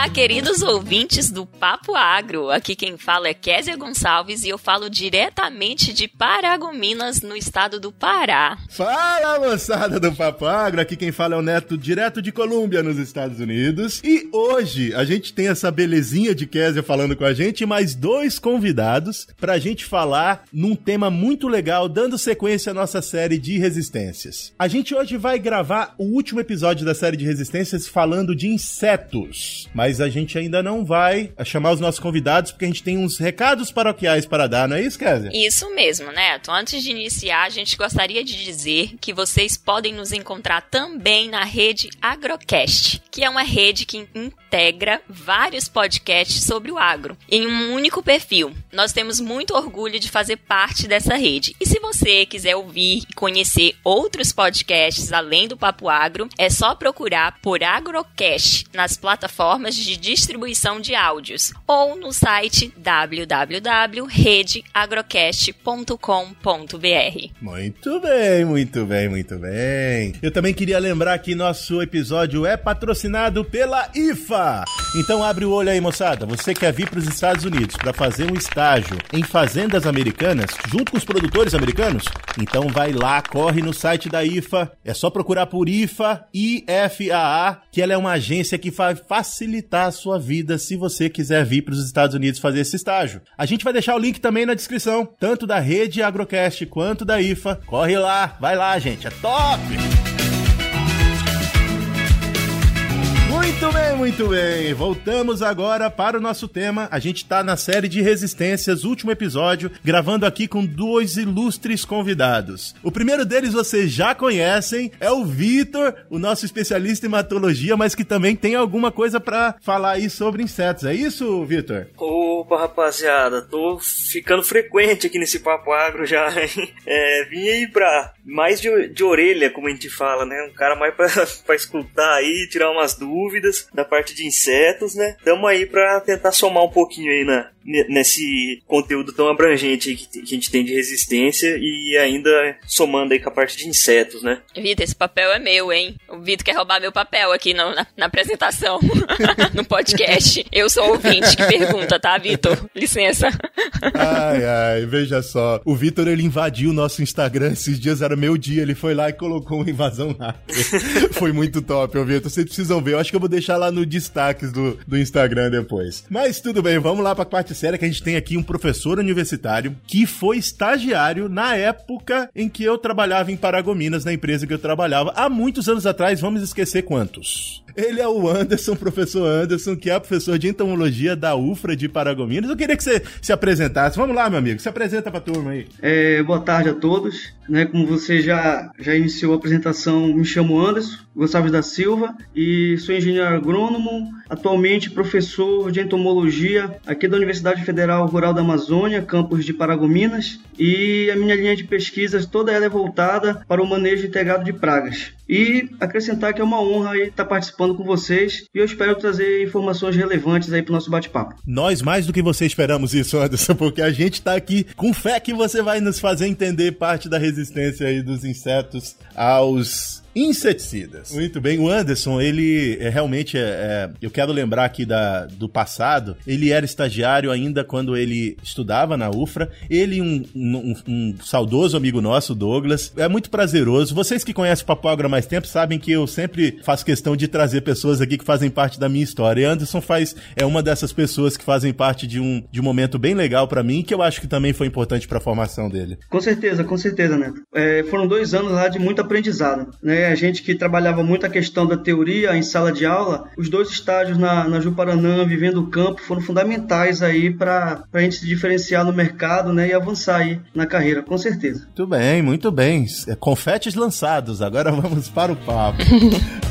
Olá, queridos ouvintes do Papo Agro. Aqui quem fala é Késia Gonçalves e eu falo diretamente de Paragominas, no estado do Pará. Fala, moçada do Papo Agro. Aqui quem fala é o Neto, direto de Colômbia, nos Estados Unidos. E hoje a gente tem essa belezinha de Késia falando com a gente mais dois convidados pra gente falar num tema muito legal, dando sequência à nossa série de resistências. A gente hoje vai gravar o último episódio da série de resistências falando de insetos. Mas a gente ainda não vai chamar os nossos convidados porque a gente tem uns recados paroquiais para dar, não é isso, Kézia? Isso mesmo, Neto. Antes de iniciar, a gente gostaria de dizer que vocês podem nos encontrar também na rede Agrocast, que é uma rede que integra vários podcasts sobre o agro em um único perfil. Nós temos muito orgulho de fazer parte dessa rede. E se você quiser ouvir e conhecer outros podcasts além do Papo Agro, é só procurar por Agrocast nas plataformas de distribuição de áudios ou no site www.redeagrocast.com.br. Muito bem, muito bem, muito bem. Eu também queria lembrar que nosso episódio é patrocinado pela IFA. Então abre o olho aí, moçada. Você quer vir para os Estados Unidos para fazer um estágio em fazendas americanas junto com os produtores americanos? Então vai lá, corre no site da IFA. É só procurar por IFA, IFAA, que ela é uma agência que faz facilitar a sua vida se você quiser vir para os Estados Unidos fazer esse estágio. A gente vai deixar o link também na descrição, tanto da rede Agrocast quanto da IFA. Corre lá, vai lá, gente, é top! Muito bem, muito bem. Voltamos agora para o nosso tema. A gente está na série de Resistências, último episódio, gravando aqui com dois ilustres convidados. O primeiro deles vocês já conhecem, é o Vitor, o nosso especialista em hematologia, mas que também tem alguma coisa para falar aí sobre insetos. É isso, Vitor? Opa, rapaziada, tô ficando frequente aqui nesse papo agro já. É, vim aí pra mais de, de orelha, como a gente fala, né? Um cara mais pra escutar aí, tirar umas dúvidas da parte de insetos, né? Tamo aí pra tentar somar um pouquinho aí na, nesse conteúdo tão abrangente que a gente tem de resistência e ainda somando aí com a parte de insetos, né? Vitor, esse papel é meu, hein? O Vitor quer roubar meu papel aqui no, na, na, apresentação, no podcast. Eu sou o ouvinte que pergunta, tá, Vitor? Licença. Ai, ai, veja só. O Vitor, ele invadiu o nosso Instagram esses dias, era meu dia, ele foi lá e colocou uma invasão rápida. Foi muito top, ô Vitor. Vocês precisam ver. Eu acho que eu vou deixar lá no destaques do, do Instagram depois. Mas tudo bem, vamos lá pra parte séria que a gente tem aqui um professor universitário que foi estagiário na época em que eu trabalhava em Paragominas, na empresa que eu trabalhava. Há muitos anos atrás, vamos esquecer quantos. Ele é o Anderson, professor Anderson, que é professor de entomologia da UFRA de Paragominas. Eu queria que você se apresentasse. Vamos lá, meu amigo, se apresenta pra turma aí. É, boa tarde a todos. Né, como você já, já iniciou a apresentação, me chamo Anderson Gonçalves da Silva e sou engenheiro agrônomo, atualmente professor de entomologia aqui da Universidade Federal Rural da Amazônia, campus de Paragominas, e a minha linha de pesquisas toda ela é voltada para o manejo integrado de pragas. E acrescentar que é uma honra estar participando com vocês e eu espero trazer informações relevantes aí para o nosso bate-papo. Nós mais do que você esperamos isso, Anderson, porque a gente está aqui com fé que você vai nos fazer entender parte da resistência aí dos insetos aos inseticidas. Muito bem, o Anderson, ele é, realmente é, é, eu quero lembrar aqui da, do passado, ele era estagiário ainda quando ele estudava na UFRA, ele e um, um, um, saudoso amigo nosso, Douglas, é muito prazeroso, vocês que conhecem o Papogra há mais tempo sabem que eu sempre faço questão de trazer pessoas aqui que fazem parte da minha história, e Anderson faz, é uma dessas pessoas que fazem parte de um, de um momento bem legal para mim, que eu acho que também foi importante para a formação dele. Com certeza, com certeza, Neto. É, foram dois anos lá de muito aprendizado, né? A gente que trabalhava muito a questão da teoria em sala de aula, os dois estágios na, na Juparanã, vivendo o campo, foram fundamentais aí para a gente se diferenciar no mercado né, e avançar aí na carreira, com certeza. Muito bem, muito bem. É, confetes lançados, agora vamos para o papo.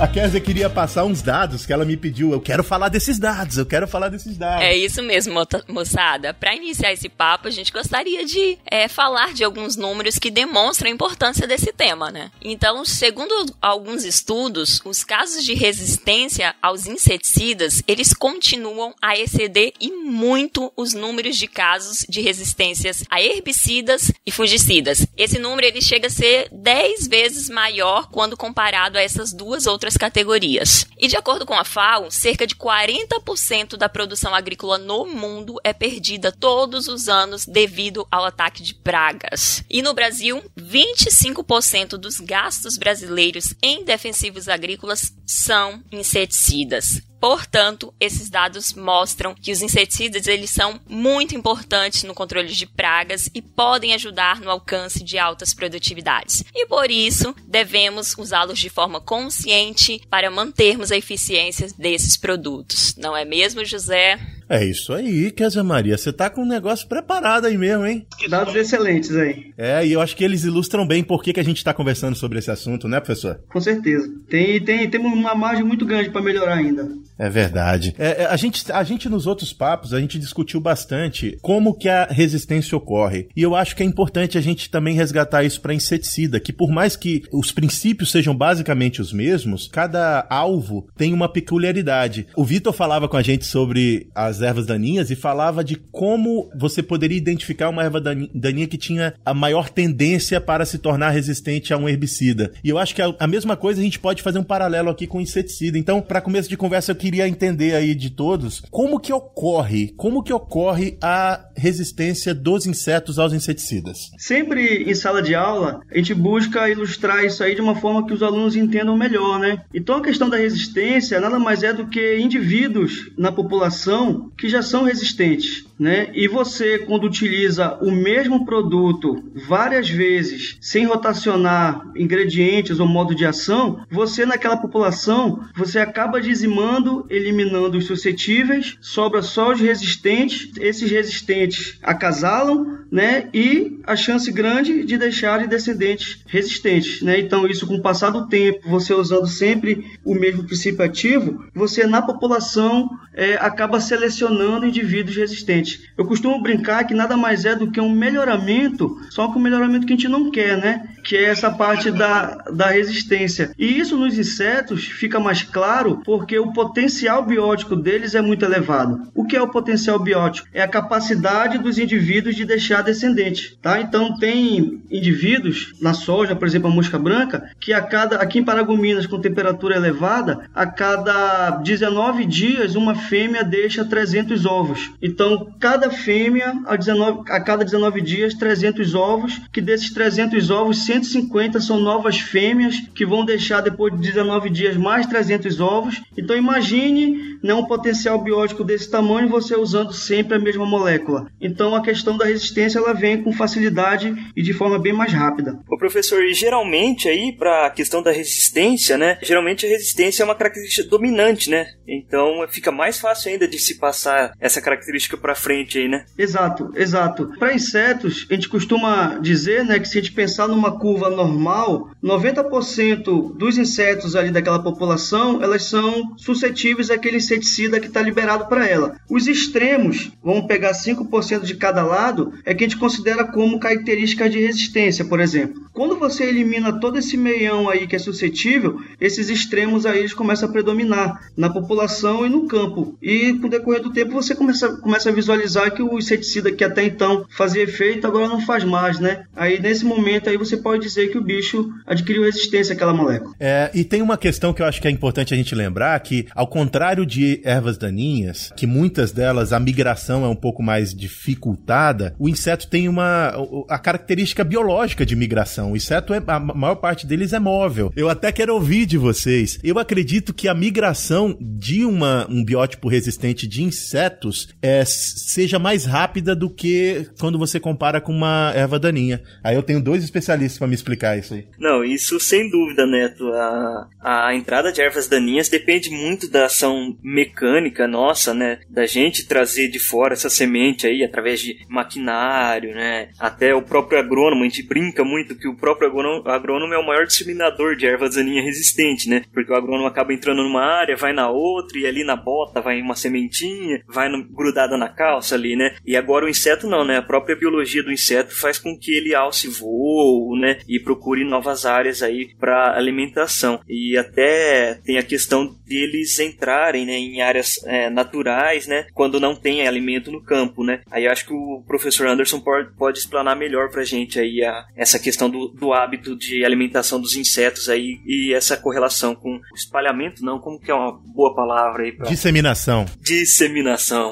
A Kézia queria passar uns dados que ela me pediu. Eu quero falar desses dados, eu quero falar desses dados. É isso mesmo, moçada. Para iniciar esse papo, a gente gostaria de é, falar de alguns números que demonstram a importância desse tema, né? Então, segundo alguns estudos, os casos de resistência aos inseticidas, eles continuam a exceder e muito os números de casos de resistências a herbicidas e fungicidas. Esse número ele chega a ser 10 vezes maior quando comparado a essas duas outras categorias. E de acordo com a FAO, cerca de 40% da produção agrícola no mundo é perdida todos os anos devido ao ataque de pragas. E no Brasil, 25% dos gastos brasileiros em defensivos agrícolas são inseticidas. Portanto, esses dados mostram que os inseticidas eles são muito importantes no controle de pragas e podem ajudar no alcance de altas produtividades. E por isso, devemos usá-los de forma consciente para mantermos a eficiência desses produtos. Não é mesmo, José? É isso aí, Kézia Maria. Você tá com um negócio preparado aí mesmo, hein? Dados excelentes aí. É, e eu acho que eles ilustram bem por que, que a gente tá conversando sobre esse assunto, né, professor? Com certeza. Tem, tem, tem uma margem muito grande para melhorar ainda. É verdade. É, é, a, gente, a gente, nos outros papos, a gente discutiu bastante como que a resistência ocorre. E eu acho que é importante a gente também resgatar isso para inseticida, que por mais que os princípios sejam basicamente os mesmos, cada alvo tem uma peculiaridade. O Vitor falava com a gente sobre as ervas daninhas e falava de como você poderia identificar uma erva daninha que tinha a maior tendência para se tornar resistente a um herbicida. E eu acho que a, a mesma coisa a gente pode fazer um paralelo aqui com inseticida. Então, para começo de conversa, eu queria entender aí de todos como que ocorre, como que ocorre a resistência dos insetos aos inseticidas. Sempre em sala de aula, a gente busca ilustrar isso aí de uma forma que os alunos entendam melhor, né? Então, a questão da resistência nada mais é do que indivíduos na população que já são resistentes, né? E você, quando utiliza o mesmo produto várias vezes, sem rotacionar ingredientes ou modo de ação, você naquela população, você acaba dizimando, eliminando os suscetíveis, sobra só os resistentes, esses resistentes acasalam, né? E a chance grande de deixar descendentes resistentes, né? Então, isso com o passar do tempo, você usando sempre o mesmo princípio ativo, você na população é, acaba selecionando indivíduos resistentes. Eu costumo brincar que nada mais é do que um melhoramento, só que um melhoramento que a gente não quer, né? Que é essa parte da, da resistência. E isso nos insetos fica mais claro porque o potencial biótico deles é muito elevado. O que é o potencial biótico? É a capacidade dos indivíduos de deixar descendente, tá? Então tem indivíduos na soja, por exemplo, a mosca branca, que a cada aqui em Paragominas com temperatura elevada, a cada 19 dias uma fêmea deixa 300 ovos. Então, cada fêmea a, 19, a cada 19 dias 300 ovos, que desses 300 ovos 150 são novas fêmeas que vão deixar depois de 19 dias mais 300 ovos. Então, imagine né, um potencial biótico desse tamanho você usando sempre a mesma molécula. Então, a questão da resistência ela vem com facilidade e de forma bem mais rápida. O professor, e geralmente aí para a questão da resistência, né? Geralmente a resistência é uma característica dominante, né? Então fica mais fácil ainda de se passar essa característica para frente aí, né? Exato, exato. Para insetos, a gente costuma dizer, né, que se a gente pensar numa curva normal, 90% dos insetos ali daquela população, elas são suscetíveis àquele inseticida que está liberado para ela. Os extremos, vamos pegar 5% de cada lado, é que a gente considera como características de resistência, por exemplo. Quando você elimina todo esse meião aí que é suscetível, esses extremos aí eles começam a predominar na população e no campo. E com o decorrer do tempo você começa, começa a visualizar que o inseticida que até então fazia efeito agora não faz mais, né? Aí nesse momento aí você pode dizer que o bicho adquiriu resistência àquela molécula. É, e tem uma questão que eu acho que é importante a gente lembrar que ao contrário de ervas daninhas, que muitas delas a migração é um pouco mais dificultada, o inseto tem uma a característica biológica de migração. O inseto é a maior parte deles é móvel. Eu até quero ouvir de vocês. Eu acredito que a migração de uma, um biótipo resistente de insetos é, seja mais rápida do que quando você compara com uma erva daninha. Aí eu tenho dois especialistas para me explicar isso aí. Não, isso sem dúvida, Neto. A, a entrada de ervas daninhas depende muito da ação mecânica nossa, né? Da gente trazer de fora essa semente aí através de maquinário, né? Até o próprio agrônomo, a gente brinca muito que o próprio agrônomo, agrônomo é o maior disseminador de ervas daninhas resistente, né? Porque o agrônomo acaba entrando numa área, vai na outra e ali na bota vai uma sementinha, vai no, grudada na calça ali, né? E agora o inseto não, né? A própria biologia do inseto faz com que ele alce voo, né? E procure novas áreas aí para alimentação. E até tem a questão deles entrarem, né? Em áreas é, naturais, né? Quando não tem alimento no campo, né? Aí acho que o professor Anderson pode, pode explanar melhor pra gente aí a, essa questão do, do hábito de alimentação dos insetos aí e essa correlação com o espalhamento, não, como que é uma boa palavra aí pra... Disseminação. Disseminação,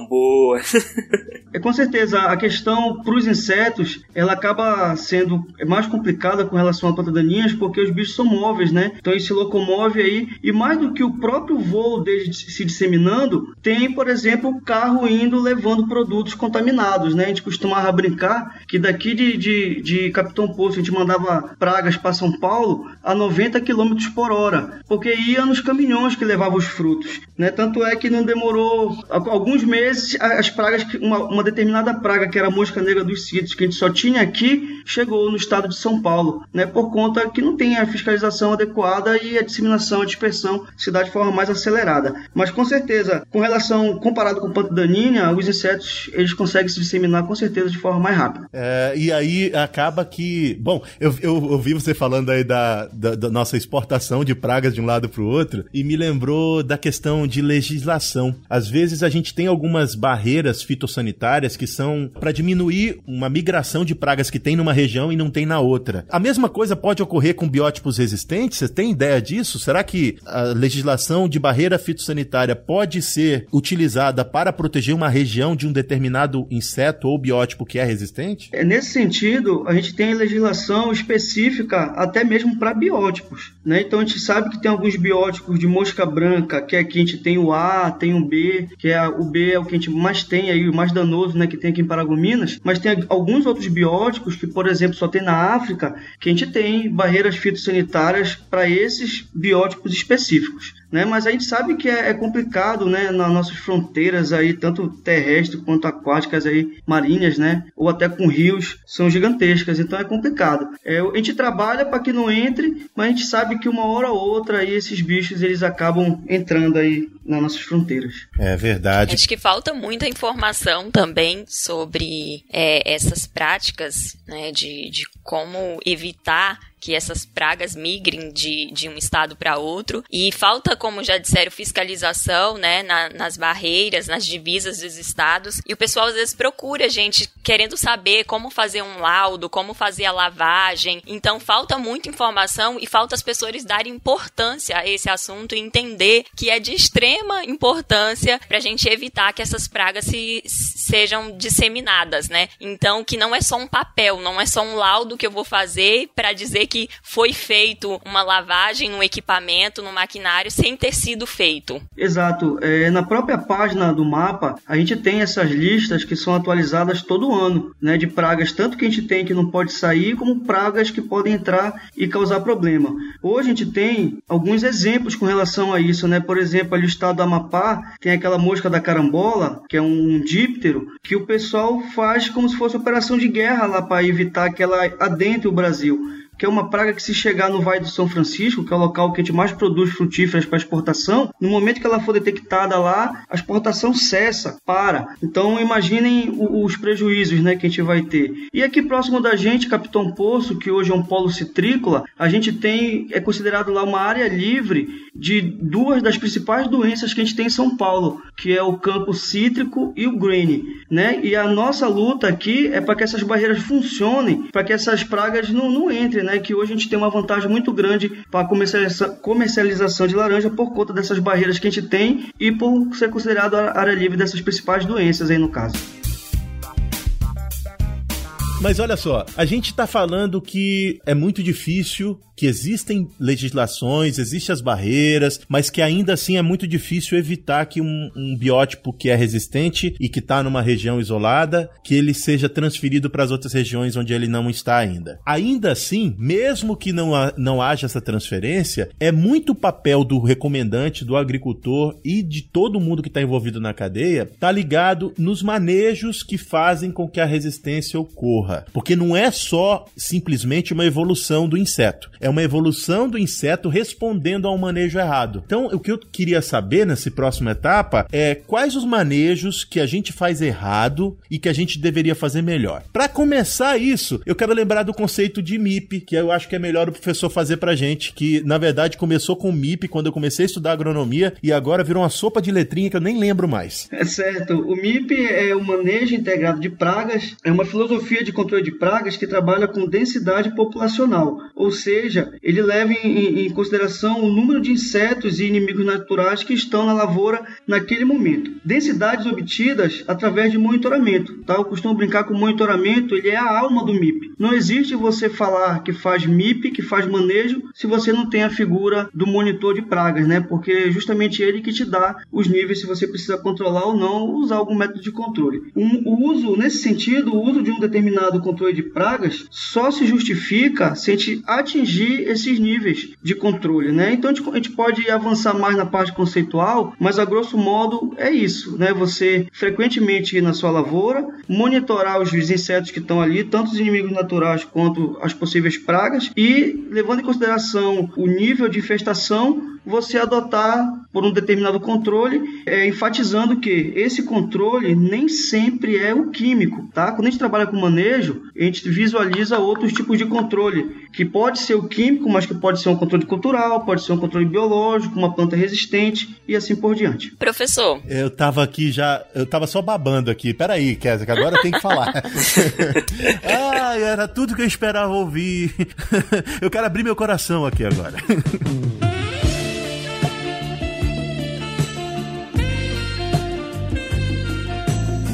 boa. é com certeza a questão para os insetos, ela acaba sendo mais complicada com relação a plantas daninhas, porque os bichos são móveis, né? Então ele se locomove aí e mais do que o próprio voo deles se disseminando, tem, por exemplo, o carro indo levando produtos contaminados, né? A gente costumava brincar que daqui de, de, de Capitão Poço a gente mandava pragas para São Paulo a 90 km por hora, porque ia nos caminhões que levavam os frutos, né? Tanto é que não demorou alguns meses as pragas, uma, uma determinada praga que era a mosca negra dos sítios que a gente só tinha aqui, chegou no estado de São Paulo, né? Por conta que não tem a fiscalização adequada e a disseminação, a dispersão se dá de forma mais acelerada. Mas com certeza, com relação comparado com o planta daninha, os insetos eles conseguem se disseminar com certeza de forma mais rápida. É, e aí acaba que, bom, eu, eu ouvi você falando aí da, da, da nossa exportação de pragas de um lado para o outro e me lembrou da questão de legislação. Às vezes a gente tem algumas barreiras fitossanitárias que são para diminuir uma migração de pragas que tem numa região e não tem na outra. A mesma coisa pode ocorrer com biótipos resistentes? Você tem ideia disso? Será que a legislação de barreira fitossanitária pode ser utilizada para proteger uma região de um determinado inseto ou biótipo que é resistente? É, nesse sentido, a gente tem legislação específica até mesmo para biótipos. Né? Então a gente sabe que tem alguns biótipos de mosca branca, que aqui a gente tem o A, tem o B, que é o B é o que a gente mais tem aí, o mais danoso, né, que tem aqui em Paragominas, mas tem alguns outros bióticos que, por exemplo, só tem na África, que a gente tem barreiras fitossanitárias para esses biótipos específicos né? Mas a gente sabe que é, é, complicado, né? Nas nossas fronteiras aí, tanto terrestres quanto aquáticas aí, marinhas, né? Ou até com rios, são gigantescas, então é complicado. É, a gente trabalha para que não entre, mas a gente sabe que uma hora ou outra aí esses bichos eles acabam entrando aí nas nossas fronteiras. É verdade. Acho que falta muita informação também sobre é, essas práticas, né? De, de como evitar que essas pragas migrem de, de um estado para outro. E falta, como já disseram, fiscalização né, na, nas barreiras, nas divisas dos estados. E o pessoal às vezes procura gente querendo saber como fazer um laudo, como fazer a lavagem. Então falta muita informação e falta as pessoas darem importância a esse assunto e entender que é de extrema importância para a gente evitar que essas pragas se, sejam disseminadas, né? Então que não é só um papel, não é só um laudo que eu vou fazer para dizer que foi feito uma lavagem no equipamento, no maquinário, sem ter sido feito. Exato. É, na própria página do mapa, a gente tem essas listas que são atualizadas todo ano, né? De pragas, tanto que a gente tem que não pode sair, como pragas que podem entrar e causar problema. Hoje a gente tem alguns exemplos com relação a isso, né? Por exemplo, ali o estado do Amapá tem aquela mosca da carambola, que é um díptero, que o pessoal faz como se fosse operação de guerra lá para evitar que ela adentre o Brasil que é uma praga que se chegar no Vale do São Francisco, que é o local que a gente mais produz frutíferas para exportação, no momento que ela for detectada lá, a exportação cessa, para. Então imaginem os prejuízos né, que a gente vai ter. E aqui próximo da gente, Capitão Poço, que hoje é um polo citrícola, a gente tem, é considerado lá uma área livre de duas das principais doenças que a gente tem em São Paulo, que é o campo cítrico e o green, né? E a nossa luta aqui é para que essas barreiras funcionem, para que essas pragas não, não entrem né, que hoje a gente tem uma vantagem muito grande para a comercialização de laranja por conta dessas barreiras que a gente tem e por ser considerado a área livre dessas principais doenças aí no caso. Mas olha só, a gente tá falando que é muito difícil, que existem legislações, existem as barreiras, mas que ainda assim é muito difícil evitar que um, um biótipo que é resistente e que tá numa região isolada, que ele seja transferido para as outras regiões onde ele não está ainda. Ainda assim, mesmo que não, ha, não haja essa transferência, é muito papel do recomendante, do agricultor e de todo mundo que está envolvido na cadeia, tá ligado nos manejos que fazem com que a resistência ocorra. Porque não é só simplesmente uma evolução do inseto, é uma evolução do inseto respondendo a um manejo errado. Então, o que eu queria saber nessa próxima etapa é quais os manejos que a gente faz errado e que a gente deveria fazer melhor. Para começar isso, eu quero lembrar do conceito de MIP, que eu acho que é melhor o professor fazer pra gente, que na verdade começou com MIP quando eu comecei a estudar agronomia e agora virou uma sopa de letrinha que eu nem lembro mais. É certo. O MIP é o manejo integrado de pragas, é uma filosofia de controle de pragas que trabalha com densidade populacional, ou seja, ele leva em, em consideração o número de insetos e inimigos naturais que estão na lavoura naquele momento. Densidades obtidas através de monitoramento. Tá? Eu costumo brincar com monitoramento, ele é a alma do MIP. Não existe você falar que faz MIP, que faz manejo, se você não tem a figura do monitor de pragas, né? Porque é justamente ele que te dá os níveis se você precisa controlar ou não, usar algum método de controle. Um, o uso, nesse sentido, o uso de um determinado controle de pragas só se justifica se a gente atingir esses níveis de controle, né? Então a gente, a gente pode avançar mais na parte conceitual, mas a grosso modo é isso, né? Você frequentemente ir na sua lavoura, monitorar os insetos que estão ali, tanto os inimigos naturais quanto as possíveis pragas, e levando em consideração o nível de infestação, você adotar por um determinado controle, é, enfatizando que esse controle nem sempre é o químico, tá? Quando a gente trabalha com manejo, a gente visualiza outros tipos de controle, que pode ser o químico, mas que pode ser um controle cultural, pode ser um controle biológico, uma planta resistente e assim por diante. Professor. Eu tava aqui já, eu tava só babando aqui. Peraí, Kézia, que agora eu tenho que falar. Ai, era tudo que eu esperava ouvir. eu quero abrir meu coração aqui agora.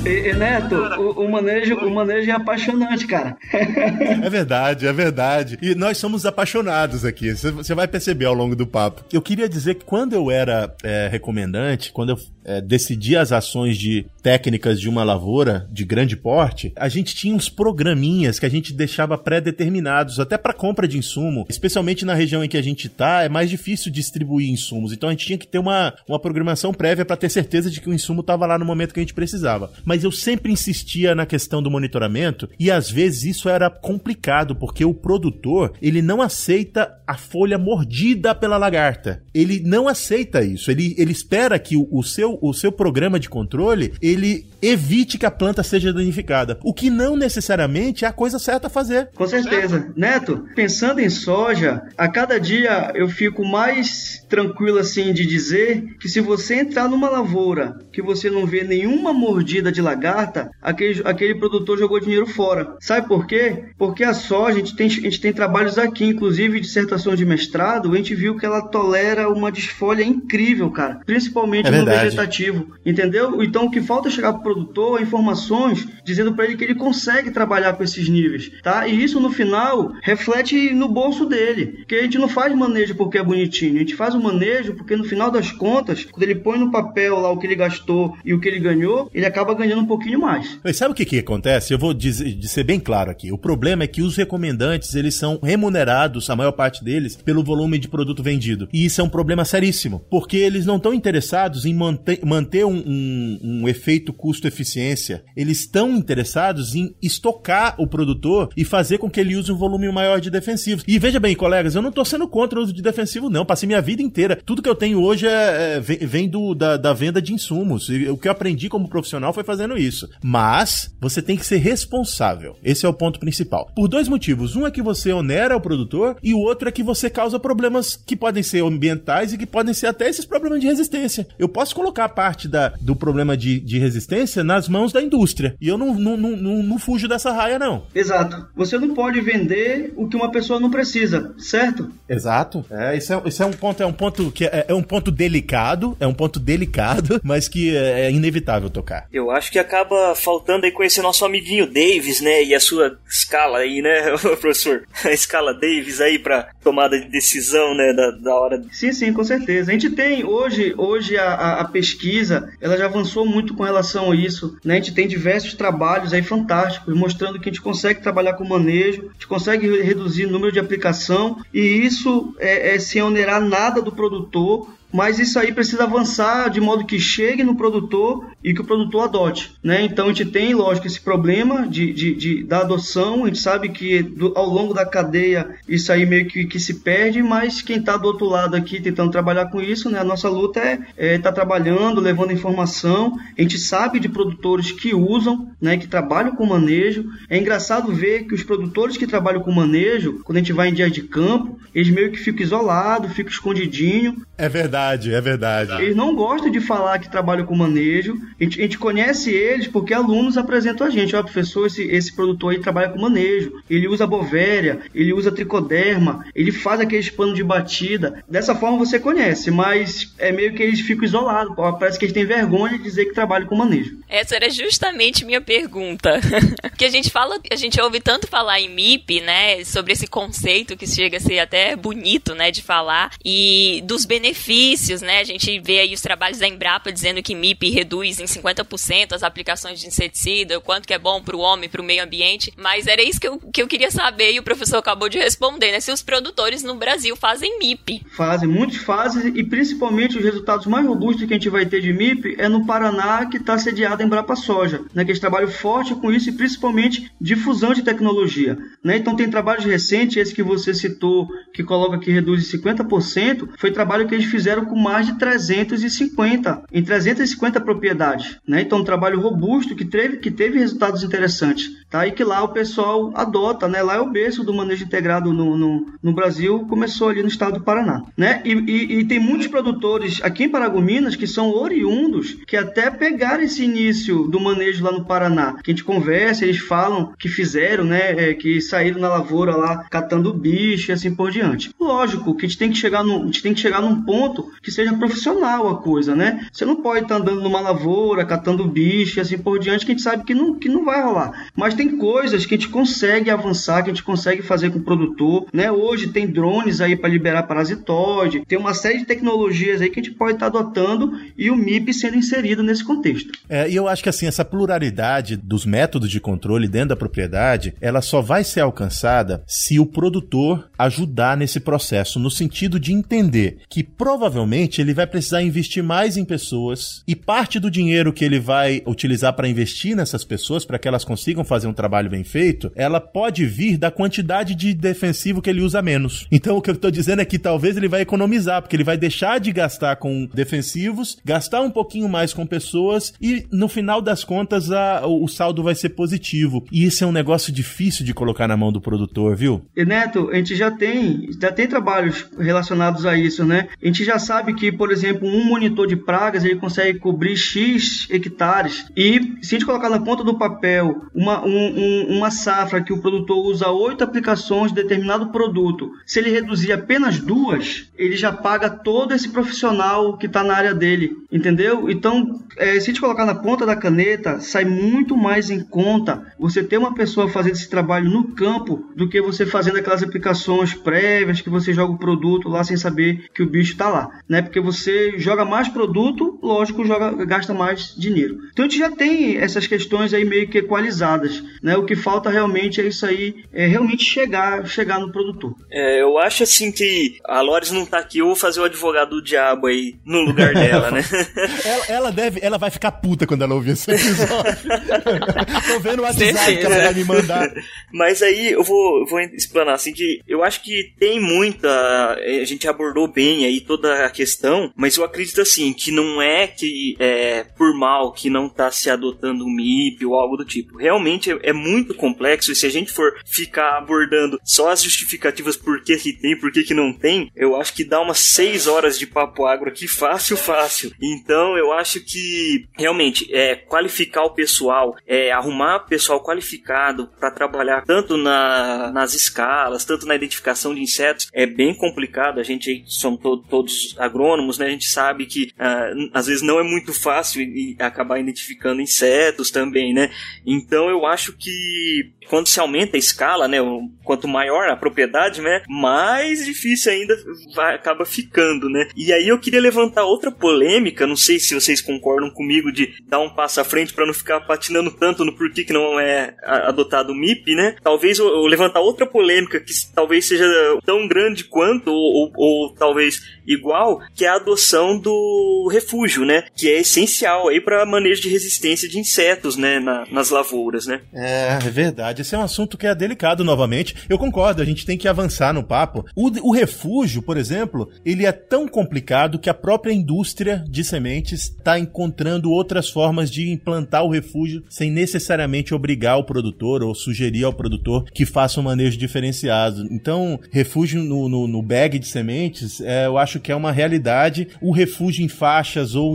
E, e Neto, o, o, manejo, o manejo é apaixonante, cara. é verdade, é verdade. E nós somos apaixonados aqui. Você vai perceber ao longo do papo. Eu queria dizer que quando eu era é, recomendante, quando eu é, decidir as ações de técnicas de uma lavoura de grande porte, a gente tinha uns programinhas que a gente deixava pré-determinados até para compra de insumo, especialmente na região em que a gente tá, é mais difícil distribuir insumos. Então a gente tinha que ter uma, uma programação prévia para ter certeza de que o insumo estava lá no momento que a gente precisava. Mas eu sempre insistia na questão do monitoramento e às vezes isso era complicado porque o produtor, ele não aceita a folha mordida pela lagarta. Ele não aceita isso. Ele, ele espera que o, o seu o seu programa de controle, ele evite que a planta seja danificada. O que não necessariamente é a coisa certa a fazer. Com certeza. Neto, pensando em soja, a cada dia eu fico mais tranquilo assim de dizer que se você entrar numa lavoura que você não vê nenhuma mordida de lagarta, aquele, aquele produtor jogou dinheiro fora. Sabe por quê? Porque a soja, a gente tem, a gente tem trabalhos aqui, inclusive dissertação de mestrado, a gente viu que ela tolera uma desfolha incrível, cara. Principalmente é no vegetativo. Entendeu? Então o que falta é chegar pro produtor informações dizendo para ele que ele consegue trabalhar com esses níveis, tá? E isso no final reflete no bolso dele, que a gente não faz manejo porque é bonitinho, a gente faz o manejo porque no final das contas, quando ele põe no papel lá o que ele gastou e o que ele ganhou, ele acaba ganhando um pouquinho mais. Mas sabe o que que acontece? Eu vou dizer, ser bem claro aqui. O problema é que os recomendantes, eles são remunerados, a maior parte deles, pelo volume de produto vendido. E isso é um problema seríssimo, porque eles não estão interessados em manter, manter um, um, um efeito custo custo-eficiência, eles estão interessados em estocar o produtor e fazer com que ele use um volume maior de defensivos. E veja bem, colegas, eu não estou sendo contra o uso de defensivo, não. Passei minha vida inteira. Tudo que eu tenho hoje é, é vem do, da, da venda de E o que eu aprendi como profissional foi fazendo isso. Mas você tem que ser responsável. Esse é o ponto principal. Por dois motivos. Um é que você onera o produtor e o outro é que você causa problemas que podem ser ambientais e que podem ser até esses problemas de resistência. Eu posso colocar parte da, do problema de, de resistência nas mãos da indústria. E eu não, não, não, não, não fujo dessa raia, não. Exato. Você não pode vender o que uma pessoa não precisa, certo? Exato. É, isso é, isso é um ponto, é um ponto que é, é um ponto delicado, é um ponto delicado, mas que é, é inevitável tocar. Eu acho que acaba faltando aí conhecer nosso amiguinho Davis, né? E a sua escala aí, né, professor? A escala Davis aí para tomada de decisão, né, da, da hora. Sim, sim, com certeza. A gente tem hoje, hoje a, a, pesquisa, ela já avançou muito com relação a isso, né? A gente tem diversos trabalhos aí fantásticos mostrando que a gente consegue trabalhar com manejo, a gente consegue reduzir o número de aplicação e isso é, é sem onerar nada do produtor, mas isso aí precisa avançar de modo que chegue no produtor e que o produtor adote, né? Então a gente tem, lógico, esse problema de, de, de da adoção, a gente sabe que do, ao longo da cadeia isso aí meio que, que se perde, mas quem está do outro lado aqui tentando trabalhar com isso, né? A nossa luta é estar é, tá trabalhando, levando informação, a gente sabe de produtores que usam, né? Que trabalham com manejo, é engraçado ver que os produtores que trabalham com manejo, quando a gente vai em dias de campo, eles meio que ficam isolados, ficam escondidinho. É verdade é verdade. Eles não gostam de falar que trabalham com manejo. A gente, a gente conhece eles porque alunos apresentam a gente. Ó, professor, esse, esse produtor aí trabalha com manejo. Ele usa bovéria, ele usa tricoderma, ele faz aqueles panos de batida. Dessa forma você conhece, mas é meio que eles ficam isolados. Parece que eles têm vergonha de dizer que trabalham com manejo. Essa era justamente minha pergunta. Porque a gente fala, a gente ouve tanto falar em MIP, né? Sobre esse conceito que chega a ser até bonito, né? De falar. E dos benefícios benefícios, né? A gente vê aí os trabalhos da Embrapa dizendo que MIP reduz em 50% as aplicações de inseticida, o quanto que é bom para o homem, para o meio ambiente, mas era isso que eu, que eu queria saber e o professor acabou de responder, né? Se os produtores no Brasil fazem MIP. Fazem, muitos fazem e principalmente os resultados mais robustos que a gente vai ter de MIP é no Paraná, que está sediada a Embrapa Soja, né? Que eles trabalham forte com isso e principalmente difusão de tecnologia, né? Então tem trabalhos recentes, esse que você citou, que coloca que reduz em 50%, foi trabalho que eles fizeram com mais de 350, em 350 propriedades. Né? Então, um trabalho robusto que teve, que teve resultados interessantes. Tá? E que lá o pessoal adota. Né? Lá é o berço do manejo integrado no, no, no Brasil, começou ali no estado do Paraná. Né? E, e, e, tem muitos produtores aqui em Paragominas que são oriundos, que até pegaram esse início do manejo lá no Paraná. Que a gente conversa, eles falam que fizeram, né? É, que saíram na lavoura lá catando bicho e assim por diante. Lógico que a gente tem que chegar, no, a gente tem que chegar num ponto que seja profissional a coisa, né? Você não pode estar tá andando numa lavoura, catando bicho e assim por diante, que a gente sabe que não, que não vai rolar. Mas tem coisas que a gente consegue avançar, que a gente consegue fazer com o produtor, né? Hoje tem drones aí para liberar parasitóide, tem uma série de tecnologias aí que a gente pode estar tá adotando e o MIP sendo inserido nesse contexto. É, e eu acho que assim, essa pluralidade dos métodos de controle dentro da propriedade, ela só vai ser alcançada se o produtor ajudar nesse processo, no sentido de entender que provavelmente ele vai precisar investir mais em pessoas e parte do dinheiro que ele vai utilizar para investir nessas pessoas, para que elas consigam fazer um trabalho bem feito, ela pode vir da quantidade de defensivo que ele usa menos. Então o que eu estou dizendo é que talvez ele vai economizar, porque ele vai deixar de gastar com defensivos, gastar um pouquinho mais com pessoas e no final das contas a, o saldo vai ser positivo. E isso é um negócio difícil de colocar na mão do produtor, viu? E Neto, a gente já tem, já tem trabalhos relacionados a isso, né? A gente já sabe que, por exemplo, um monitor de pragas ele consegue cobrir X hectares. E se a gente colocar na ponta do papel uma, um, um, uma safra que o produtor usa oito aplicações de determinado produto, se ele reduzir apenas duas, ele já paga todo esse profissional que está na área dele, entendeu? Então, é, se a gente colocar na ponta da caneta, sai muito mais em conta você ter uma pessoa fazendo esse trabalho no campo do que você fazendo aquelas aplicações prévias que você joga o produto lá sem saber que o bicho está lá né? Porque você joga mais produto, lógico, joga, gasta mais dinheiro. Então a gente já tem essas questões aí meio que equalizadas, né? O que falta realmente é isso aí, é realmente chegar, chegar no produtor. É, eu acho assim que a Lores não tá aqui, eu vou fazer o advogado do diabo aí no lugar dela, né? ela, ela, deve, ela vai ficar puta quando ela ouvir esse episódio. Tô vendo o WhatsApp que ela vai me mandar. Mas aí eu vou, vou explanar assim que eu acho que tem muita, a gente abordou bem aí toda a questão, mas eu acredito assim que não é que é por mal que não está se adotando um MIP ou algo do tipo. Realmente é, é, muito complexo e se a gente for ficar abordando só as justificativas por que, que tem, por que, que não tem, eu acho que dá umas seis horas de papo agro aqui fácil, fácil. Então eu acho que realmente é qualificar o pessoal, é arrumar pessoal qualificado para trabalhar tanto na, nas escalas, tanto na identificação de insetos, é bem complicado. A gente somos to todos agrônomos, né? A gente sabe que uh, às vezes não é muito fácil e, acabar identificando insetos também, né? Então eu acho que quando se aumenta a escala, né, quanto maior a propriedade, né, mais difícil ainda vai, acaba ficando, né. E aí eu queria levantar outra polêmica, não sei se vocês concordam comigo de dar um passo à frente para não ficar patinando tanto no porquê que não é adotado o MIP, né. Talvez eu, eu levantar outra polêmica que talvez seja tão grande quanto ou, ou, ou talvez igual, que a adoção do refúgio, né, que é essencial aí para manejo de resistência de insetos, né, na, nas lavouras, né. É, é verdade verdade. Esse é um assunto que é delicado novamente. Eu concordo, a gente tem que avançar no papo. O, o refúgio, por exemplo, ele é tão complicado que a própria indústria de sementes está encontrando outras formas de implantar o refúgio sem necessariamente obrigar o produtor ou sugerir ao produtor que faça um manejo diferenciado. Então, refúgio no, no, no bag de sementes, é, eu acho que é uma realidade. O refúgio em faixas ou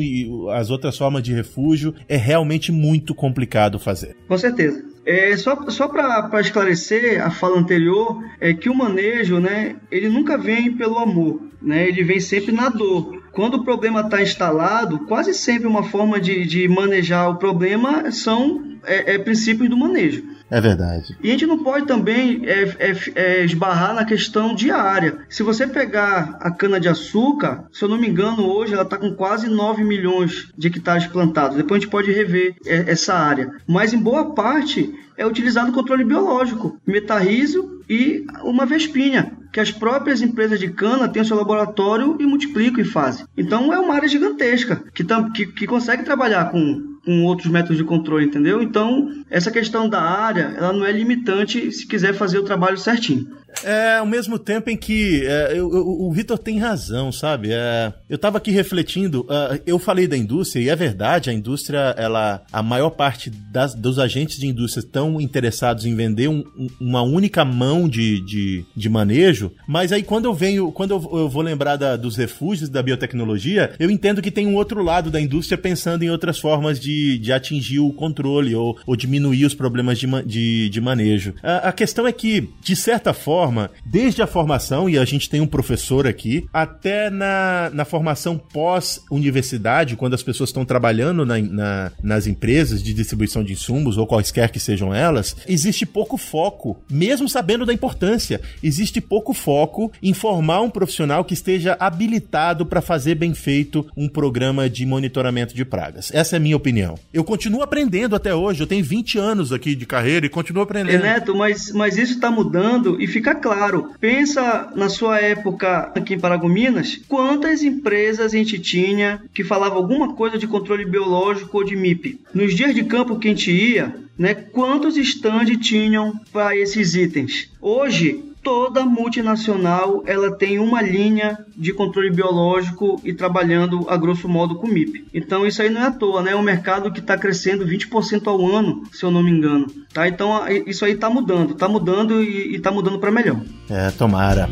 as outras formas de refúgio é realmente muito complicado fazer. Com certeza. É, só só para esclarecer a fala anterior, é que o manejo, né, ele nunca vem pelo amor, né, ele vem sempre na dor. Quando o problema está instalado, quase sempre uma forma de, de manejar o problema são é, é princípios do manejo. É verdade. E a gente não pode também é, é, é, esbarrar na questão diária. Se você pegar a cana-de-açúcar, se eu não me engano, hoje ela está com quase 9 milhões de hectares plantados. Depois a gente pode rever é, essa área. Mas em boa parte é utilizado controle biológico, metarrísio e uma vespinha, que as próprias empresas de cana têm o seu laboratório e multiplicam e fazem. Então é uma área gigantesca que, que, que consegue trabalhar com com outros métodos de controle, entendeu? Então, essa questão da área, ela não é limitante se quiser fazer o trabalho certinho. É, ao mesmo tempo em que é, eu, eu, o Vitor tem razão, sabe? É, eu tava aqui refletindo, uh, eu falei da indústria, e é verdade, a indústria, ela, a maior parte das, dos agentes de indústria estão interessados em vender um, um, uma única mão de, de, de, manejo, mas aí quando eu venho, quando eu, eu vou lembrar da, dos refúgios da biotecnologia, eu entendo que tem um outro lado da indústria pensando em outras formas de, de atingir o controle ou, ou diminuir os problemas de, de, de manejo. A, a questão é que, de certa forma, forma, desde a formação, e a gente tem um professor aqui, até na, na formação pós-universidade, quando as pessoas estão trabalhando na, na, nas empresas de distribuição de insumos, ou quaisquer que sejam elas, existe pouco foco, mesmo sabendo da importância, existe pouco foco em formar um profissional que esteja habilitado para fazer bem feito um programa de monitoramento de pragas. Essa é a minha opinião. Eu continuo aprendendo até hoje, eu tenho 20 anos aqui de carreira e continuo aprendendo. Neto, mas, mas isso está mudando e fica claro. Pensa na sua época aqui em Paragominas, quantas empresas a gente tinha que falava alguma coisa de controle biológico ou de MIP. Nos dias de campo que a gente ia, né, quantos stands tinham para esses itens? Hoje, toda multinacional ela tem uma linha de controle biológico e trabalhando a grosso modo com MIP. Então isso aí não é à toa, né? É um mercado que está crescendo 20% ao ano, se eu não me engano. Tá? Então isso aí está mudando, está mudando e está mudando para melhor. É, tomara.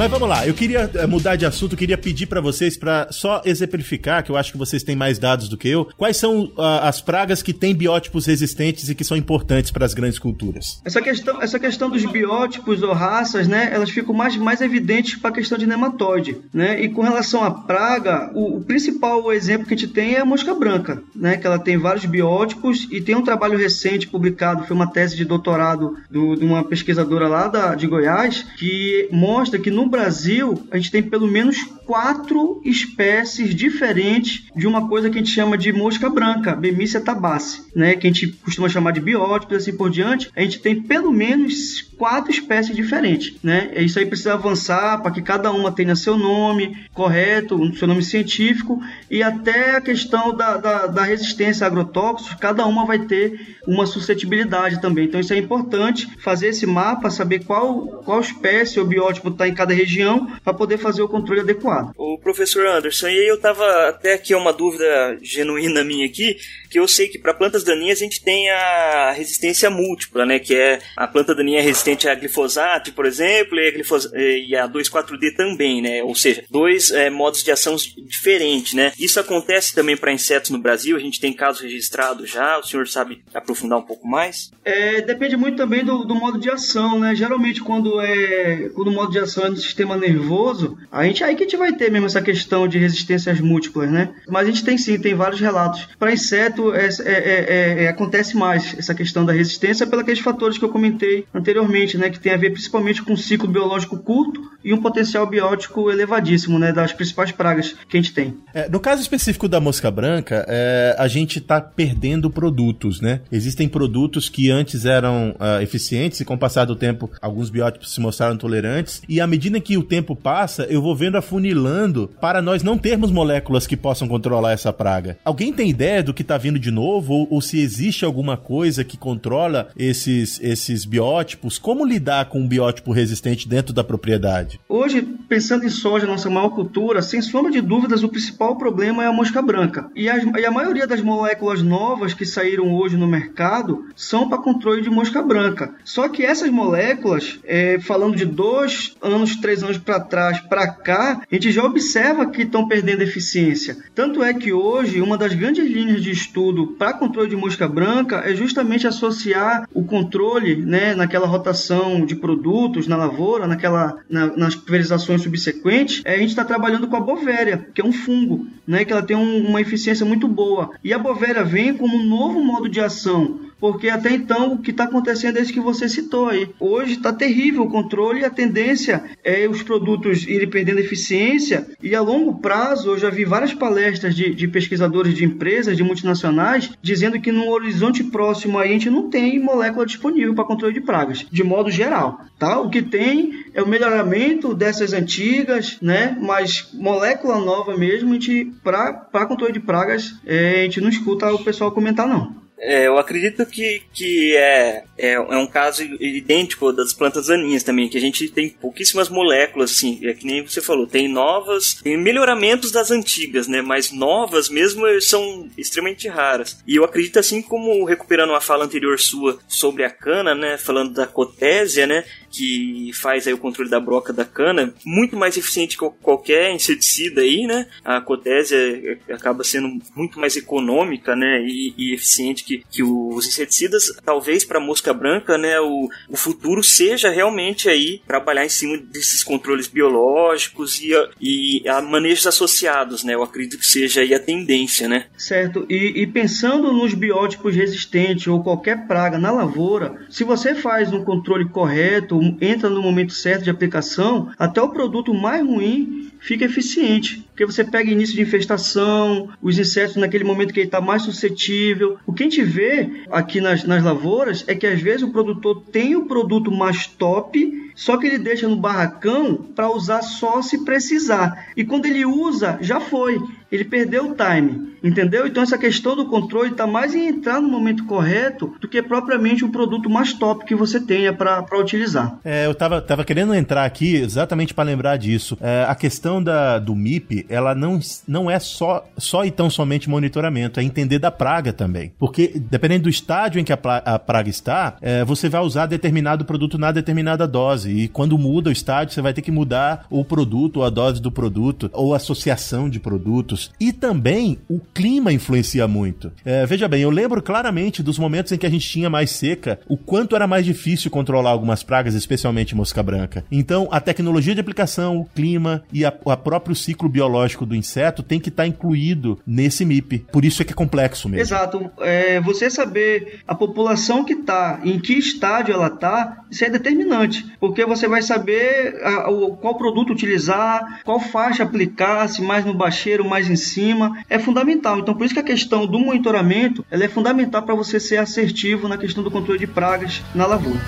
Mas vamos lá, eu queria eh, mudar de assunto, queria pedir para vocês para só exemplificar, que eu acho que vocês têm mais dados do que eu, quais são uh, as pragas que têm biótipos resistentes e que são importantes para as grandes culturas. Essa questão, essa questão dos biótipos ou raças, né, elas ficam mais, mais evidentes para a questão de nematóide, né? E com relação à praga, o, o, principal exemplo que a gente tem é a mosca branca, né, que ela tem vários biótipos e tem um trabalho recente publicado, foi uma tese de doutorado do, de uma pesquisadora lá da, de Goiás, que mostra que no Brasil, a gente tem pelo menos quatro espécies diferentes de uma coisa que a gente chama de mosca branca, Bemícia tabaci, né? Que a gente costuma chamar de biótipos, assim por diante. A gente tem pelo menos quatro espécies diferentes, né? Isso aí precisa avançar para que cada uma tenha seu nome correto, seu nome científico e até a questão da, da, da resistência a agrotóxicos, cada uma vai ter uma suscetibilidade também. Então isso é importante fazer esse mapa, saber qual, qual espécie ou biótipo está em cada região para poder fazer o controle adequado. O professor Anderson, e eu estava até aqui uma dúvida genuína minha aqui, que eu sei que para plantas daninhas a gente tem a resistência múltipla, né, que é a planta daninha resistente a glifosato, por exemplo, e a, glifos e a 2,4-D também, né, ou seja, dois é, modos de ação diferentes, né. Isso acontece também para insetos no Brasil, a gente tem casos registrados já, o senhor sabe aprofundar um pouco mais? É, depende muito também do, do modo de ação, né, geralmente quando é quando o modo de ação é no sistema nervoso, a gente aí que a gente vai ter mesmo essa questão de resistências múltiplas, né, mas a gente tem sim, tem vários relatos. Para inseto é é, é, é, acontece mais essa questão da resistência pelos fatores que eu comentei anteriormente, né, que tem a ver principalmente com um ciclo biológico curto e um potencial biótico elevadíssimo, né, das principais pragas que a gente tem. É, no caso específico da mosca branca, é, a gente está perdendo produtos, né? Existem produtos que antes eram uh, eficientes e com o passar do tempo alguns biótipos se mostraram tolerantes e à medida que o tempo passa, eu vou vendo afunilando para nós não termos moléculas que possam controlar essa praga. Alguém tem ideia do que está vindo de novo ou, ou, se existe alguma coisa que controla esses, esses biótipos? Como lidar com um biótipo resistente dentro da propriedade? Hoje, pensando em soja, nossa maior cultura, sem sombra de dúvidas, o principal problema é a mosca branca. E, as, e a maioria das moléculas novas que saíram hoje no mercado são para controle de mosca branca. Só que essas moléculas, é, falando de dois anos, três anos para trás, para cá, a gente já observa que estão perdendo eficiência. Tanto é que hoje, uma das grandes linhas de estudo para controle de mosca branca é justamente associar o controle né, naquela rotação de produtos na lavoura, naquela, na, nas pulverizações subsequentes. É, a gente está trabalhando com a bovéria, que é um fungo, né, que ela tem um, uma eficiência muito boa. E a bovéria vem como um novo modo de ação porque até então o que está acontecendo é isso que você citou aí. Hoje está terrível o controle e a tendência é os produtos irem perdendo eficiência e a longo prazo eu já vi várias palestras de, de pesquisadores de empresas, de multinacionais, dizendo que no horizonte próximo a gente não tem molécula disponível para controle de pragas, de modo geral. Tá? O que tem é o melhoramento dessas antigas, né? mas molécula nova mesmo, para controle de pragas, é, a gente não escuta o pessoal comentar não. É, eu acredito que, que é, é, é, um caso idêntico das plantas daninhas também, que a gente tem pouquíssimas moléculas, assim, é que nem você falou, tem novas, tem melhoramentos das antigas, né, mas novas mesmo são extremamente raras. E eu acredito, assim como recuperando uma fala anterior sua sobre a cana, né, falando da cotésia, né, que faz aí o controle da broca da cana, muito mais eficiente que qualquer inseticida aí, né? A cotésia acaba sendo muito mais econômica, né? E, e eficiente que, que os inseticidas. Talvez para mosca branca, né? O, o futuro seja realmente aí trabalhar em cima desses controles biológicos e, e a manejos associados, né? Eu acredito que seja aí a tendência, né? Certo. E, e pensando nos biótipos resistentes ou qualquer praga na lavoura, se você faz um controle correto entra no momento certo de aplicação, até o produto mais ruim fica eficiente. Porque você pega início de infestação, os insetos naquele momento que ele está mais suscetível. O que a gente vê aqui nas, nas lavouras é que às vezes o produtor tem o produto mais top, só que ele deixa no barracão para usar só se precisar. E quando ele usa, já foi ele perdeu o time, entendeu? Então essa questão do controle está mais em entrar no momento correto do que propriamente o produto mais top que você tenha para utilizar. É, eu tava, tava querendo entrar aqui exatamente para lembrar disso. É, a questão da, do MIP, ela não, não é só, só e tão somente monitoramento, é entender da praga também. Porque dependendo do estádio em que a, a praga está, é, você vai usar determinado produto na determinada dose. E quando muda o estádio, você vai ter que mudar o produto, ou a dose do produto, ou a associação de produtos insetos. E também o clima influencia muito. É, veja bem, eu lembro claramente dos momentos em que a gente tinha mais seca, o quanto era mais difícil controlar algumas pragas, especialmente mosca branca. Então, a tecnologia de aplicação, o clima e a próprio ciclo biológico do inseto tem que estar tá incluído nesse MIP. Por isso é que é complexo mesmo. Exato. É, você saber a população que está, em que estádio ela está, isso é determinante, porque você vai saber a, qual produto utilizar, qual faixa aplicar, se mais no bacheiro, mais em cima, é fundamental. Então, por isso que a questão do monitoramento ela é fundamental para você ser assertivo na questão do controle de pragas na lavoura.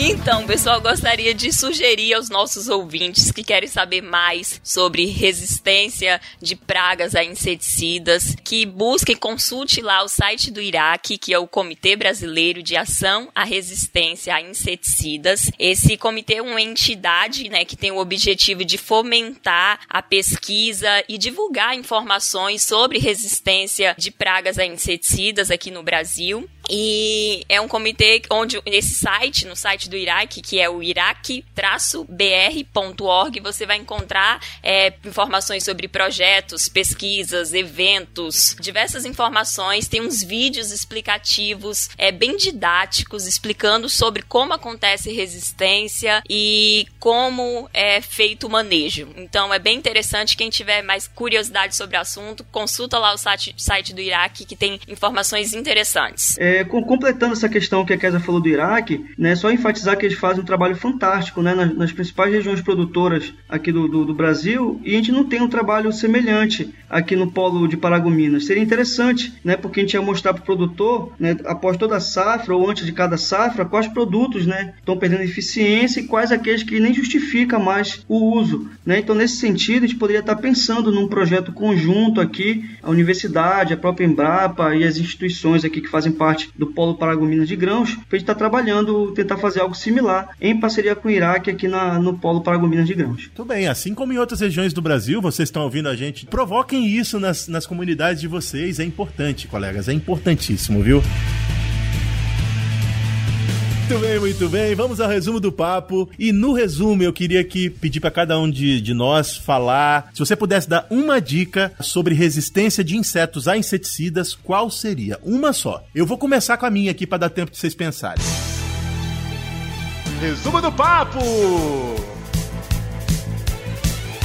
Então, pessoal, gostaria de sugerir aos nossos ouvintes que querem saber mais sobre resistência de pragas a inseticidas, que busquem, consulte lá o site do Iraque, que é o Comitê Brasileiro de Ação à Resistência a Inseticidas. Esse comitê é uma entidade, né, que tem o objetivo de fomentar a pesquisa e divulgar informações sobre resistência de pragas a inseticidas aqui no Brasil. E é um comitê onde nesse site, no site do Iraque, que é o iraque-br.org, você vai encontrar é, informações sobre projetos, pesquisas, eventos, diversas informações. Tem uns vídeos explicativos, é, bem didáticos, explicando sobre como acontece resistência e como é feito o manejo. Então é bem interessante. Quem tiver mais curiosidade sobre o assunto, consulta lá o site, site do Iraque, que tem informações interessantes. É, é, completando essa questão que a Kézia falou do Iraque, né, só enfatizar que eles fazem um trabalho fantástico né, nas, nas principais regiões produtoras aqui do, do, do, Brasil e a gente não tem um trabalho semelhante aqui no polo de Paragominas. Seria interessante, né, porque a gente ia mostrar para o produtor, né, após toda a safra ou antes de cada safra, quais produtos né, estão perdendo eficiência e quais aqueles que nem justifica mais o uso. Né? Então, nesse sentido, a gente poderia estar pensando num projeto conjunto aqui, a universidade, a própria Embrapa e as instituições aqui que fazem parte do Polo Paragominas de Grãos, para a gente estar tá trabalhando, tentar fazer algo similar em parceria com o Iraque aqui na, no Polo Paragominas de Grãos. Tudo bem, assim como em outras regiões do Brasil, vocês estão ouvindo a gente, provoquem isso nas, nas comunidades de vocês, é importante, colegas, é importantíssimo, viu? Muito bem, muito bem. Vamos ao resumo do papo. E no resumo, eu queria que pedir para cada um de, de nós falar. Se você pudesse dar uma dica sobre resistência de insetos a inseticidas, qual seria? Uma só. Eu vou começar com a minha aqui para dar tempo de vocês pensarem. Resumo do papo!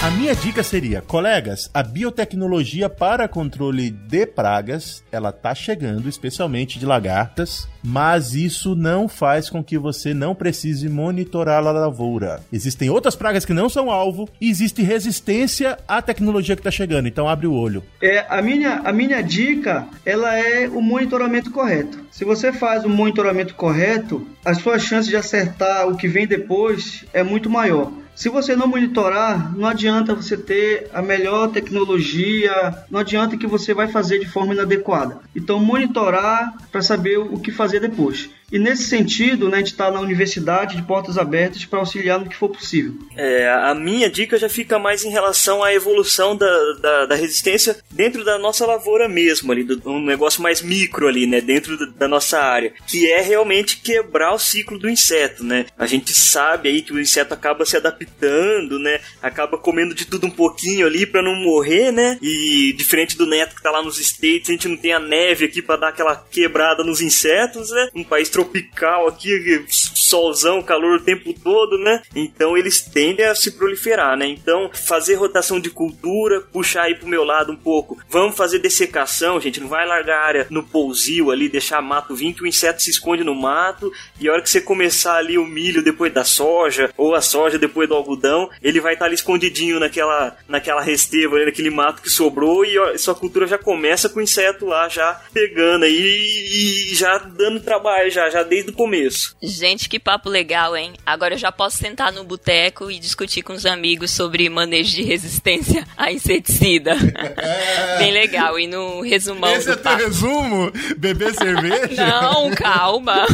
A minha dica seria, colegas, a biotecnologia para controle de pragas, ela tá chegando, especialmente de lagartas, mas isso não faz com que você não precise monitorar a lavoura. Existem outras pragas que não são alvo e existe resistência à tecnologia que está chegando, então abre o olho. É, a minha, a minha dica, ela é o monitoramento correto. Se você faz o monitoramento correto, as suas chances de acertar o que vem depois é muito maior. Se você não monitorar, não adianta você ter a melhor tecnologia, não adianta que você vai fazer de forma inadequada. Então, monitorar para saber o que fazer depois. E nesse sentido, né, a gente está na universidade de portas abertas para auxiliar no que for possível. É, a minha dica já fica mais em relação à evolução da, da, da resistência dentro da nossa lavoura mesmo, ali, do, um negócio mais micro ali, né, dentro da, nossa área, que é realmente quebrar o ciclo do inseto, né. A gente sabe aí que o inseto acaba se adaptando, né, acaba comendo de tudo um pouquinho ali para não morrer, né, e diferente do neto que está lá nos States, a gente não tem a neve aqui para dar aquela quebrada nos insetos, né, um país tropical aqui, solzão, calor o tempo todo, né? Então eles tendem a se proliferar, né? Então fazer rotação de cultura, puxar aí pro meu lado um pouco. Vamos fazer dessecação, gente. Não vai largar a área no pousio ali, deixar mato vir, que o inseto se esconde no mato. E a hora que você começar ali o milho depois da soja, ou a soja depois do algodão, ele vai estar tá ali escondidinho naquela, naquela resteva, ali, naquele mato que sobrou. E ó, sua cultura já começa com o inseto lá já pegando aí e já dando trabalho já, já desde o começo. Gente, que papo legal, hein? Agora eu já posso sentar no boteco e discutir com os amigos sobre manejo de resistência a inseticida. É. Bem legal. E no resumão Esse do é teu resumo? Beber cerveja? Não, calma.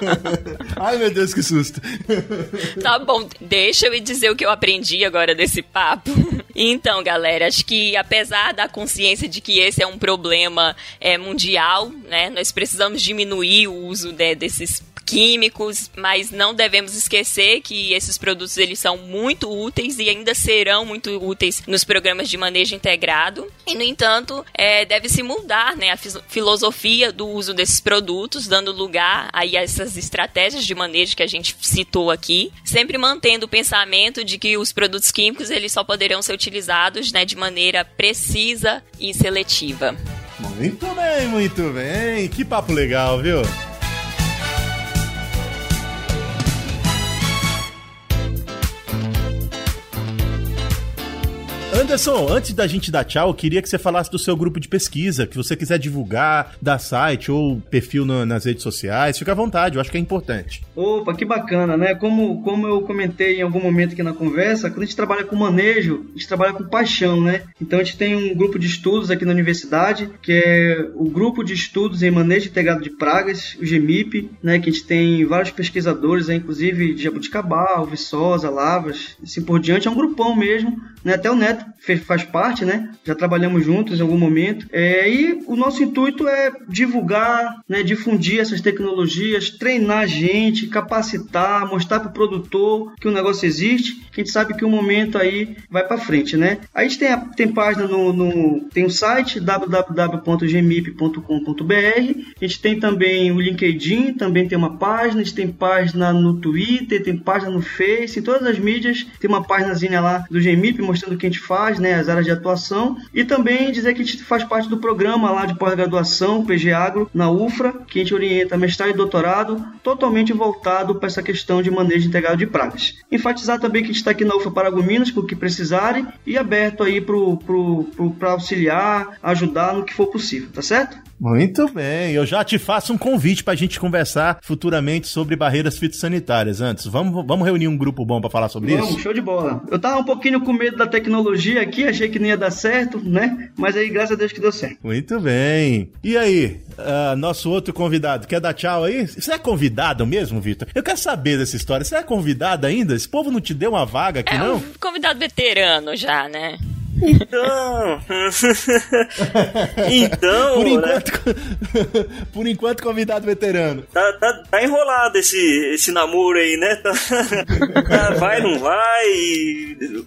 Ai, meu Deus, que susto. Tá bom, deixa eu dizer o que eu aprendi agora desse papo. Então, galera, acho que apesar da consciência de que esse é um problema é, mundial, né, nós precisamos diminuir o uso né, desses químicos, mas não devemos esquecer que esses produtos eles são muito úteis e ainda serão muito úteis nos programas de manejo integrado. E no entanto, é, deve se mudar, né, a filosofia do uso desses produtos, dando lugar aí a essas estratégias de manejo que a gente citou aqui, sempre mantendo o pensamento de que os produtos químicos eles só poderão ser utilizados, né, de maneira precisa e seletiva. Muito bem, muito bem. Que papo legal, viu? Anderson, antes da gente dar tchau, eu queria que você falasse do seu grupo de pesquisa, que você quiser divulgar, dar site ou perfil nas redes sociais, fica à vontade, eu acho que é importante. Opa, que bacana, né? Como, como eu comentei em algum momento aqui na conversa, quando a gente trabalha com manejo, a gente trabalha com paixão, né? Então a gente tem um grupo de estudos aqui na universidade, que é o Grupo de Estudos em Manejo Integrado de Pragas, o GEMIP, né? Que a gente tem vários pesquisadores, né? inclusive de Jabuticabal, Viçosa, Lavras, assim por diante. É um grupão mesmo, né? Até o Neto faz parte, né? Já trabalhamos juntos em algum momento. É, e o nosso intuito é divulgar, né? difundir essas tecnologias, treinar a gente, capacitar, mostrar para o produtor que o negócio existe, que a gente sabe que o momento aí vai para frente, né? A gente tem, a, tem página no, no tem o um site www.gmip.com.br. A gente tem também o LinkedIn, também tem uma página. A gente tem página no Twitter, tem página no Face, em todas as mídias tem uma páginazinha lá do GMIP mostrando o que a gente faz, né, as áreas de atuação, e também dizer que a gente faz parte do programa lá de pós-graduação, PG Agro, na UFRA, que a gente orienta mestrado e doutorado, totalmente voltado para essa questão de manejo integrado de pragas. Enfatizar também que a gente está aqui na UFRA Paragominas, para o que precisarem, e aberto aí para auxiliar, ajudar no que for possível, tá certo? Muito bem, eu já te faço um convite para a gente conversar futuramente sobre barreiras fitossanitárias. Antes, vamos, vamos reunir um grupo bom para falar sobre vamos, isso? show de bola. Eu tava um pouquinho com medo da tecnologia aqui, achei que não ia dar certo, né? Mas aí, graças a Deus que deu certo. Muito bem. E aí, uh, nosso outro convidado, quer dar tchau aí? Você é convidado mesmo, Vitor? Eu quero saber dessa história. Você é convidado ainda? Esse povo não te deu uma vaga aqui, é não? Um convidado veterano já, né? Então. então. Por né? enquanto, né? por enquanto, convidado veterano. Tá, tá, tá, enrolado esse, esse namoro aí, né? Tá, tá, vai, não vai.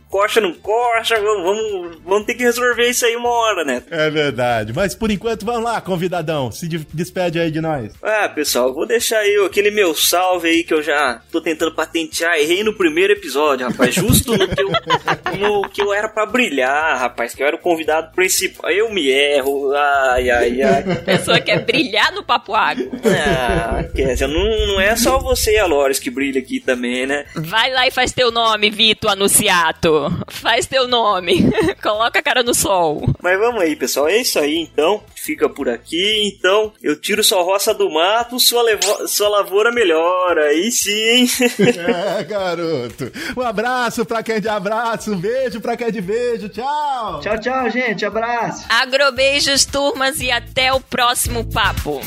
Coxa, não coxa. Vamos, vamos ter que resolver isso aí uma hora, né? É verdade. Mas por enquanto, vamos lá, convidadão. Se despede aí de nós. Ah, pessoal, vou deixar eu aquele meu salve aí que eu já tô tentando patentear. Errei no primeiro episódio, rapaz. Justo no que eu, no que eu era pra brilhar. Ah, rapaz, que eu era o convidado principal. Eu me erro. Ai, ai, ai. A pessoa quer brilhar no papo água. Ah, dizer, não, não é só você e a Loris que brilha aqui também, né? Vai lá e faz teu nome, Vitor Anunciato. Faz teu nome. Coloca a cara no sol. Mas vamos aí, pessoal. É isso aí, então. Fica por aqui. Então, eu tiro sua roça do mato, sua, levo... sua lavoura melhora. Aí sim. é, garoto. Um abraço pra quem é de abraço. Um beijo pra quem é de beijo. Tchau. Tchau. Tchau, tchau, gente. Abraço. Agrobeijos, turmas, e até o próximo papo.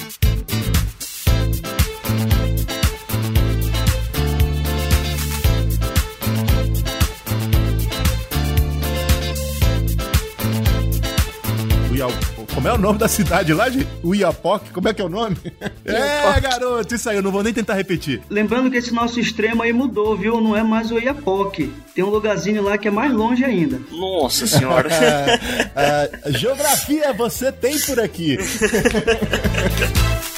Como é o nome da cidade lá, gente? Uiapoque? Como é que é o nome? é, garoto, isso aí, eu não vou nem tentar repetir. Lembrando que esse nosso extremo aí mudou, viu? Não é mais o Uiapoque. Tem um lugarzinho lá que é mais longe ainda. Nossa senhora. uh, geografia você tem por aqui.